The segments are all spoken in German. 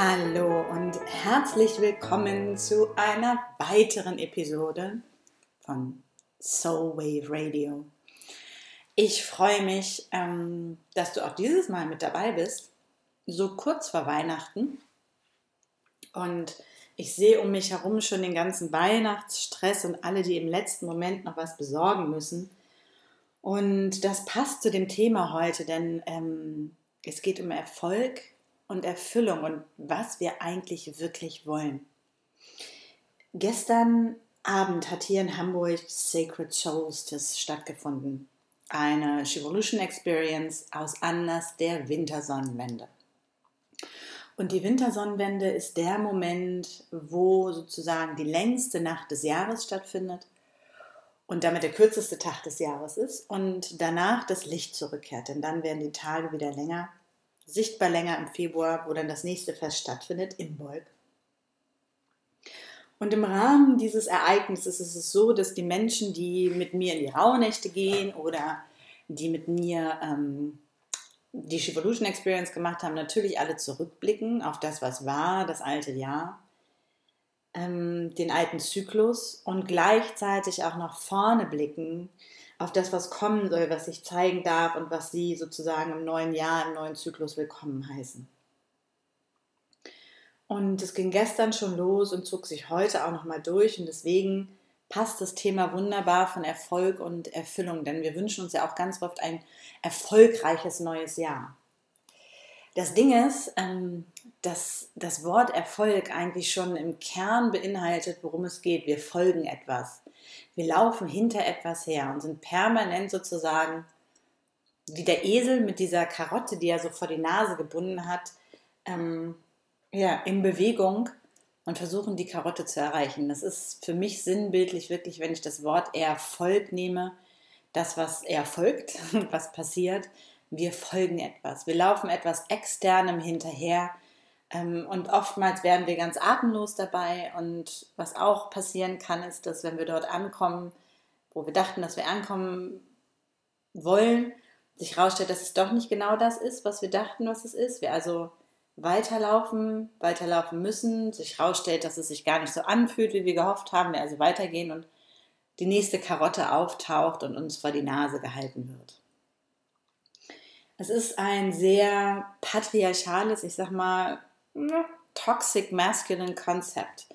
Hallo und herzlich willkommen zu einer weiteren Episode von Soul Wave Radio. Ich freue mich, ähm, dass du auch dieses Mal mit dabei bist, so kurz vor Weihnachten. Und ich sehe um mich herum schon den ganzen Weihnachtsstress und alle, die im letzten Moment noch was besorgen müssen. Und das passt zu dem Thema heute, denn ähm, es geht um Erfolg und Erfüllung und was wir eigentlich wirklich wollen. Gestern Abend hat hier in Hamburg Sacred Solstice stattgefunden. Eine Revolution Experience aus Anlass der Wintersonnenwende. Und die Wintersonnenwende ist der Moment, wo sozusagen die längste Nacht des Jahres stattfindet und damit der kürzeste Tag des Jahres ist und danach das Licht zurückkehrt, denn dann werden die Tage wieder länger sichtbar länger im Februar, wo dann das nächste Fest stattfindet, Imbolg. Und im Rahmen dieses Ereignisses ist es so, dass die Menschen, die mit mir in die Rauhnächte gehen oder die mit mir ähm, die Shivolution Experience gemacht haben, natürlich alle zurückblicken auf das, was war, das alte Jahr, ähm, den alten Zyklus und gleichzeitig auch nach vorne blicken auf das, was kommen soll, was sich zeigen darf und was sie sozusagen im neuen Jahr, im neuen Zyklus willkommen heißen. Und es ging gestern schon los und zog sich heute auch nochmal durch und deswegen passt das Thema wunderbar von Erfolg und Erfüllung, denn wir wünschen uns ja auch ganz oft ein erfolgreiches neues Jahr. Das Ding ist, ähm, dass das Wort Erfolg eigentlich schon im Kern beinhaltet, worum es geht. Wir folgen etwas. Wir laufen hinter etwas her und sind permanent sozusagen wie der Esel mit dieser Karotte, die er so vor die Nase gebunden hat, ähm, ja, in Bewegung und versuchen, die Karotte zu erreichen. Das ist für mich sinnbildlich wirklich, wenn ich das Wort Erfolg nehme, das, was erfolgt, was passiert. Wir folgen etwas. Wir laufen etwas Externem hinterher, ähm, und oftmals werden wir ganz atemlos dabei. Und was auch passieren kann, ist, dass wenn wir dort ankommen, wo wir dachten, dass wir ankommen wollen, sich herausstellt, dass es doch nicht genau das ist, was wir dachten, was es ist. Wir also weiterlaufen, weiterlaufen müssen, sich herausstellt, dass es sich gar nicht so anfühlt, wie wir gehofft haben. Wir also weitergehen und die nächste Karotte auftaucht und uns vor die Nase gehalten wird. Es ist ein sehr patriarchales, ich sag mal, Toxic Masculine Concept.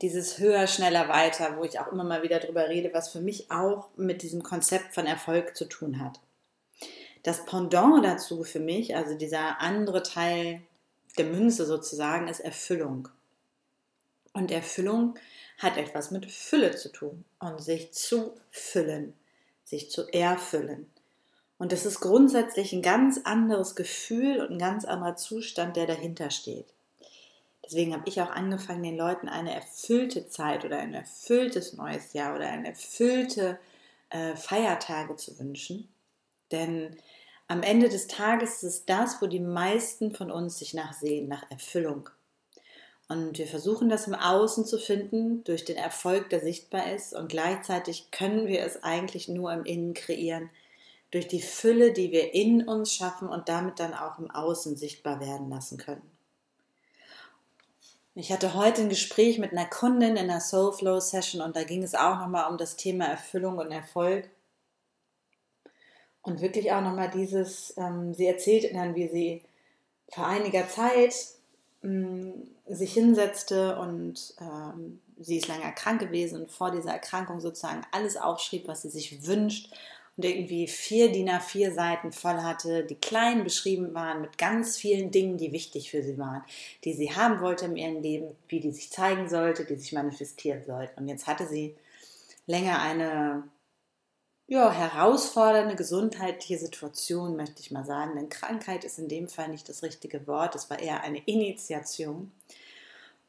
Dieses höher, schneller, weiter, wo ich auch immer mal wieder drüber rede, was für mich auch mit diesem Konzept von Erfolg zu tun hat. Das Pendant dazu für mich, also dieser andere Teil der Münze sozusagen, ist Erfüllung. Und Erfüllung hat etwas mit Fülle zu tun und sich zu füllen, sich zu erfüllen. Und das ist grundsätzlich ein ganz anderes Gefühl und ein ganz anderer Zustand, der dahinter steht. Deswegen habe ich auch angefangen, den Leuten eine erfüllte Zeit oder ein erfülltes neues Jahr oder eine erfüllte äh, Feiertage zu wünschen. Denn am Ende des Tages ist es das, wo die meisten von uns sich nachsehen, nach Erfüllung. Und wir versuchen das im Außen zu finden, durch den Erfolg, der sichtbar ist. Und gleichzeitig können wir es eigentlich nur im Innen kreieren, durch die Fülle, die wir in uns schaffen und damit dann auch im Außen sichtbar werden lassen können. Ich hatte heute ein Gespräch mit einer Kundin in einer Soulflow Session und da ging es auch nochmal um das Thema Erfüllung und Erfolg. Und wirklich auch nochmal dieses, ähm, sie erzählte dann, wie sie vor einiger Zeit ähm, sich hinsetzte und ähm, sie ist lange krank gewesen und vor dieser Erkrankung sozusagen alles aufschrieb, was sie sich wünscht und irgendwie vier DIN A4 Seiten voll hatte, die klein beschrieben waren mit ganz vielen Dingen, die wichtig für sie waren, die sie haben wollte in ihrem Leben, wie die sich zeigen sollte, die sich manifestieren sollten. Und jetzt hatte sie länger eine ja, herausfordernde gesundheitliche Situation, möchte ich mal sagen. Denn Krankheit ist in dem Fall nicht das richtige Wort. Es war eher eine Initiation.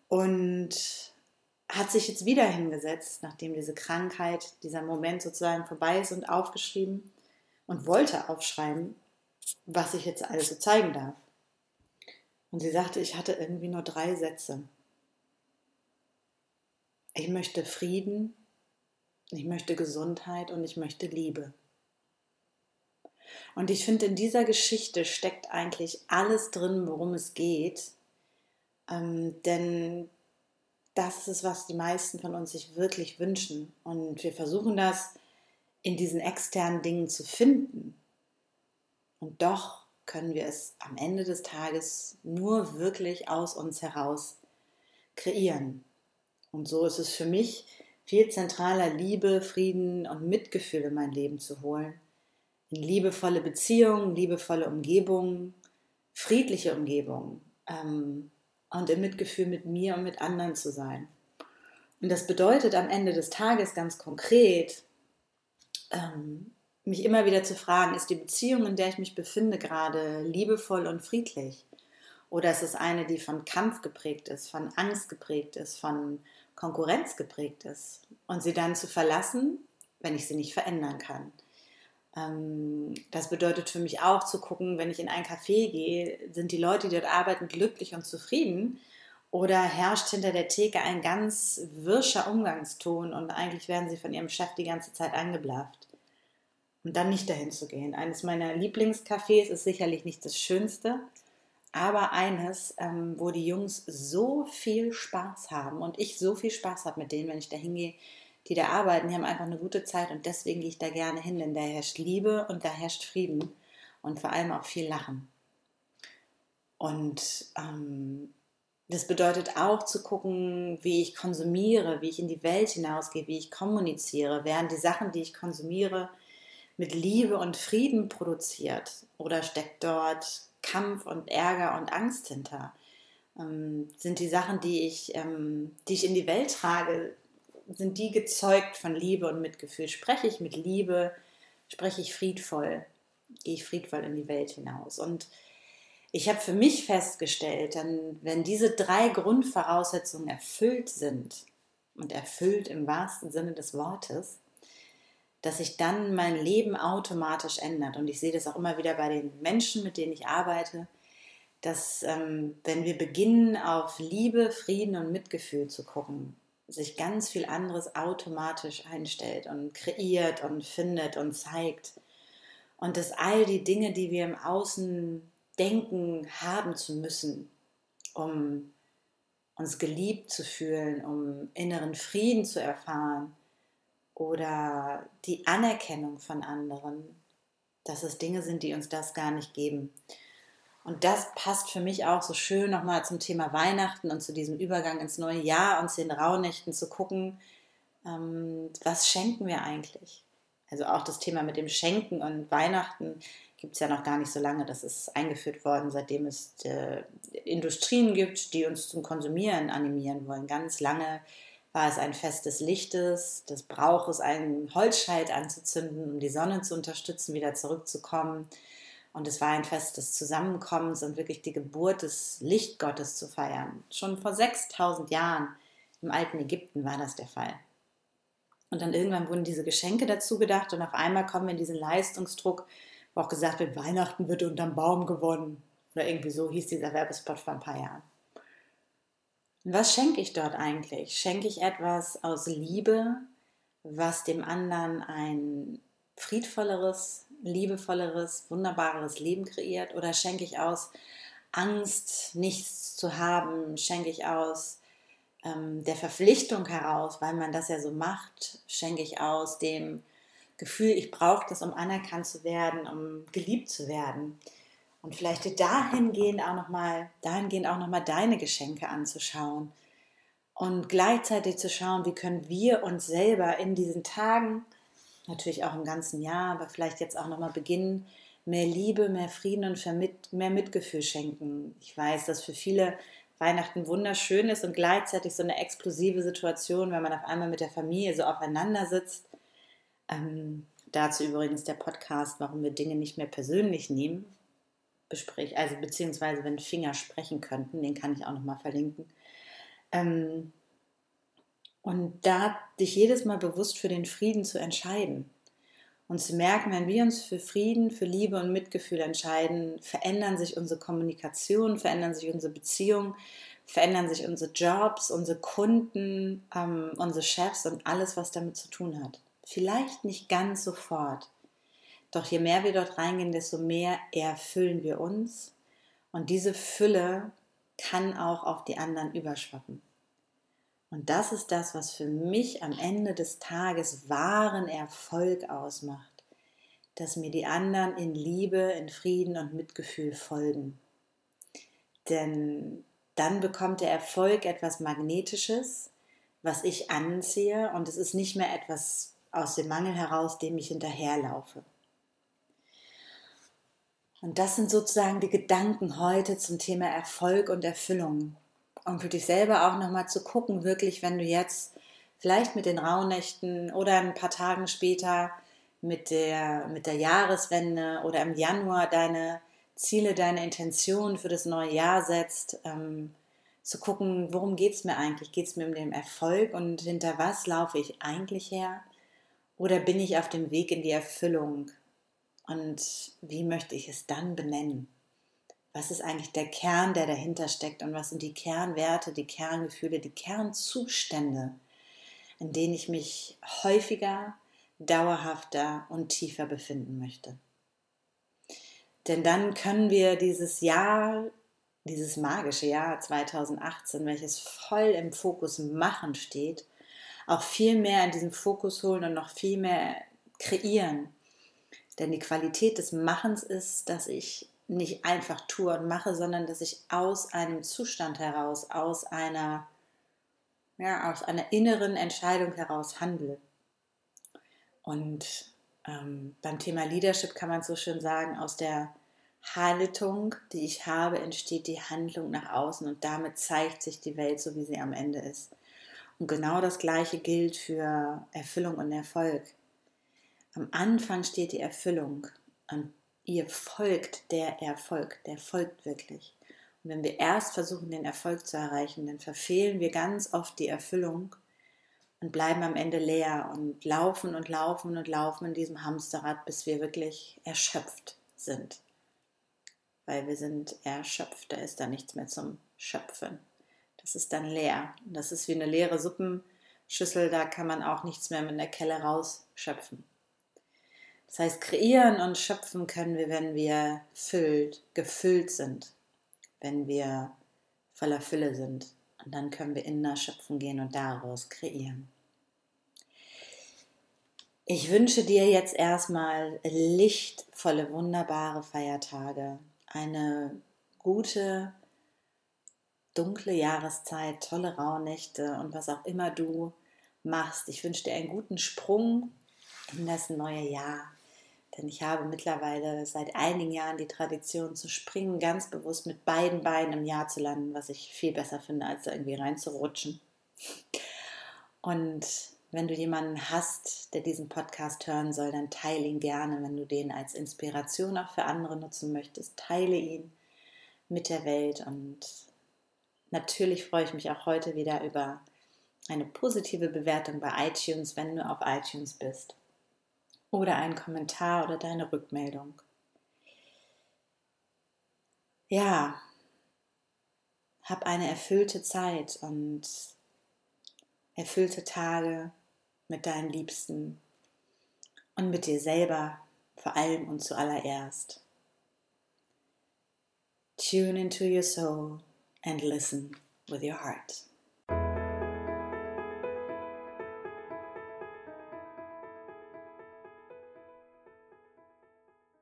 Und hat sich jetzt wieder hingesetzt, nachdem diese Krankheit, dieser Moment sozusagen vorbei ist und aufgeschrieben und wollte aufschreiben, was ich jetzt alles so zeigen darf. Und sie sagte, ich hatte irgendwie nur drei Sätze. Ich möchte Frieden, ich möchte Gesundheit und ich möchte Liebe. Und ich finde, in dieser Geschichte steckt eigentlich alles drin, worum es geht. Ähm, denn das ist was die meisten von uns sich wirklich wünschen. Und wir versuchen das in diesen externen Dingen zu finden. Und doch können wir es am Ende des Tages nur wirklich aus uns heraus kreieren. Und so ist es für mich viel zentraler, Liebe, Frieden und Mitgefühl in mein Leben zu holen. In liebevolle Beziehungen, liebevolle Umgebungen, friedliche Umgebungen ähm, und im Mitgefühl mit mir und mit anderen zu sein. Und das bedeutet am Ende des Tages ganz konkret, ähm, mich immer wieder zu fragen, ist die Beziehung, in der ich mich befinde, gerade liebevoll und friedlich? Oder ist es eine, die von Kampf geprägt ist, von Angst geprägt ist, von Konkurrenz geprägt ist? Und sie dann zu verlassen, wenn ich sie nicht verändern kann. Ähm, das bedeutet für mich auch zu gucken, wenn ich in ein Café gehe, sind die Leute, die dort arbeiten, glücklich und zufrieden? Oder herrscht hinter der Theke ein ganz wirscher Umgangston und eigentlich werden sie von ihrem Chef die ganze Zeit angeblafft? und dann nicht dahin zu gehen. Eines meiner Lieblingscafés ist sicherlich nicht das Schönste, aber eines, ähm, wo die Jungs so viel Spaß haben und ich so viel Spaß habe mit denen, wenn ich da hingehe, die da arbeiten, die haben einfach eine gute Zeit und deswegen gehe ich da gerne hin, denn da herrscht Liebe und da herrscht Frieden und vor allem auch viel Lachen. Und ähm, das bedeutet auch zu gucken, wie ich konsumiere, wie ich in die Welt hinausgehe, wie ich kommuniziere, während die Sachen, die ich konsumiere, mit Liebe und Frieden produziert oder steckt dort Kampf und Ärger und Angst hinter? Ähm, sind die Sachen, die ich, ähm, die ich in die Welt trage, sind die gezeugt von Liebe und Mitgefühl? Spreche ich mit Liebe? Spreche ich friedvoll? Gehe ich friedvoll in die Welt hinaus? Und ich habe für mich festgestellt, dann, wenn diese drei Grundvoraussetzungen erfüllt sind, und erfüllt im wahrsten Sinne des Wortes, dass sich dann mein Leben automatisch ändert. Und ich sehe das auch immer wieder bei den Menschen, mit denen ich arbeite, dass ähm, wenn wir beginnen, auf Liebe, Frieden und Mitgefühl zu gucken, sich ganz viel anderes automatisch einstellt und kreiert und findet und zeigt. Und dass all die Dinge, die wir im Außen denken, haben zu müssen, um uns geliebt zu fühlen, um inneren Frieden zu erfahren, oder die Anerkennung von anderen, dass es Dinge sind, die uns das gar nicht geben. Und das passt für mich auch so schön nochmal zum Thema Weihnachten und zu diesem Übergang ins neue Jahr und zu den Rauhnächten zu gucken, ähm, was schenken wir eigentlich? Also auch das Thema mit dem Schenken und Weihnachten gibt es ja noch gar nicht so lange. Das ist eingeführt worden, seitdem es äh, Industrien gibt, die uns zum Konsumieren animieren wollen. Ganz lange war es ein Fest des Lichtes, des Brauches, einen Holzscheit anzuzünden, um die Sonne zu unterstützen, wieder zurückzukommen. Und es war ein Fest des Zusammenkommens und wirklich die Geburt des Lichtgottes zu feiern. Schon vor 6000 Jahren im alten Ägypten war das der Fall. Und dann irgendwann wurden diese Geschenke dazu gedacht und auf einmal kommen wir in diesen Leistungsdruck, wo auch gesagt wird, Weihnachten wird unterm Baum gewonnen. Oder irgendwie so hieß dieser Werbespot vor ein paar Jahren. Was schenke ich dort eigentlich? Schenke ich etwas aus Liebe, was dem anderen ein friedvolleres, liebevolleres, wunderbareres Leben kreiert? Oder schenke ich aus Angst, nichts zu haben? Schenke ich aus ähm, der Verpflichtung heraus, weil man das ja so macht? Schenke ich aus dem Gefühl, ich brauche das, um anerkannt zu werden, um geliebt zu werden? Und vielleicht dahingehend auch nochmal, dahingehend auch nochmal deine Geschenke anzuschauen. Und gleichzeitig zu schauen, wie können wir uns selber in diesen Tagen, natürlich auch im ganzen Jahr, aber vielleicht jetzt auch nochmal beginnen, mehr Liebe, mehr Frieden und mehr Mitgefühl schenken. Ich weiß, dass für viele Weihnachten wunderschön ist und gleichzeitig so eine explosive Situation, wenn man auf einmal mit der Familie so aufeinander sitzt. Ähm, dazu übrigens der Podcast, warum wir Dinge nicht mehr persönlich nehmen, bespricht, also beziehungsweise wenn Finger sprechen könnten, den kann ich auch nochmal verlinken. Ähm, Und da dich jedes Mal bewusst für den Frieden zu entscheiden und zu merken, wenn wir uns für Frieden, für Liebe und Mitgefühl entscheiden, verändern sich unsere Kommunikation, verändern sich unsere Beziehungen, verändern sich unsere Jobs, unsere Kunden, ähm, unsere Chefs und alles, was damit zu tun hat. Vielleicht nicht ganz sofort, doch je mehr wir dort reingehen, desto mehr erfüllen wir uns und diese Fülle kann auch auf die anderen überschwappen. Und das ist das, was für mich am Ende des Tages wahren Erfolg ausmacht, dass mir die anderen in Liebe, in Frieden und Mitgefühl folgen. Denn dann bekommt der Erfolg etwas Magnetisches, was ich anziehe und es ist nicht mehr etwas aus dem Mangel heraus, dem ich hinterherlaufe. Und das sind sozusagen die Gedanken heute zum Thema Erfolg und Erfüllung und für dich selber auch nochmal zu gucken, wirklich, wenn du jetzt vielleicht mit den Rauhnächten oder ein paar Tagen später mit der, mit der Jahreswende oder im Januar deine Ziele, deine Intention für das neue Jahr setzt, ähm, zu gucken, worum geht es mir eigentlich? Geht es mir um den Erfolg und hinter was laufe ich eigentlich her? Oder bin ich auf dem Weg in die Erfüllung? Und wie möchte ich es dann benennen? Was ist eigentlich der Kern, der dahinter steckt und was sind die Kernwerte, die Kerngefühle, die Kernzustände, in denen ich mich häufiger, dauerhafter und tiefer befinden möchte. Denn dann können wir dieses Jahr, dieses magische Jahr 2018, welches voll im Fokus Machen steht, auch viel mehr in diesen Fokus holen und noch viel mehr kreieren. Denn die Qualität des Machens ist, dass ich nicht einfach tue und mache, sondern dass ich aus einem Zustand heraus, aus einer, ja, aus einer inneren Entscheidung heraus handle. Und ähm, beim Thema Leadership kann man so schön sagen, aus der Haltung, die ich habe, entsteht die Handlung nach außen und damit zeigt sich die Welt so, wie sie am Ende ist. Und genau das Gleiche gilt für Erfüllung und Erfolg. Am Anfang steht die Erfüllung und ihr folgt der Erfolg, der folgt wirklich. Und wenn wir erst versuchen, den Erfolg zu erreichen, dann verfehlen wir ganz oft die Erfüllung und bleiben am Ende leer und laufen und laufen und laufen in diesem Hamsterrad, bis wir wirklich erschöpft sind. Weil wir sind erschöpft, da ist da nichts mehr zum Schöpfen. Das ist dann leer. Das ist wie eine leere Suppenschüssel, da kann man auch nichts mehr mit der Kelle rausschöpfen. Das heißt, kreieren und schöpfen können wir, wenn wir füllt, gefüllt sind, wenn wir voller Fülle sind. Und dann können wir in Schöpfen gehen und daraus kreieren. Ich wünsche dir jetzt erstmal lichtvolle, wunderbare Feiertage, eine gute, dunkle Jahreszeit, tolle Rauhnächte und was auch immer du machst. Ich wünsche dir einen guten Sprung in das neue Jahr. Denn ich habe mittlerweile seit einigen Jahren die Tradition zu springen, ganz bewusst mit beiden Beinen im Jahr zu landen, was ich viel besser finde, als da irgendwie reinzurutschen. Und wenn du jemanden hast, der diesen Podcast hören soll, dann teile ihn gerne. Wenn du den als Inspiration auch für andere nutzen möchtest, teile ihn mit der Welt. Und natürlich freue ich mich auch heute wieder über eine positive Bewertung bei iTunes, wenn du auf iTunes bist oder einen Kommentar oder deine Rückmeldung. Ja, hab eine erfüllte Zeit und erfüllte Tage mit deinen Liebsten und mit dir selber vor allem und zuallererst. Tune into your soul and listen with your heart.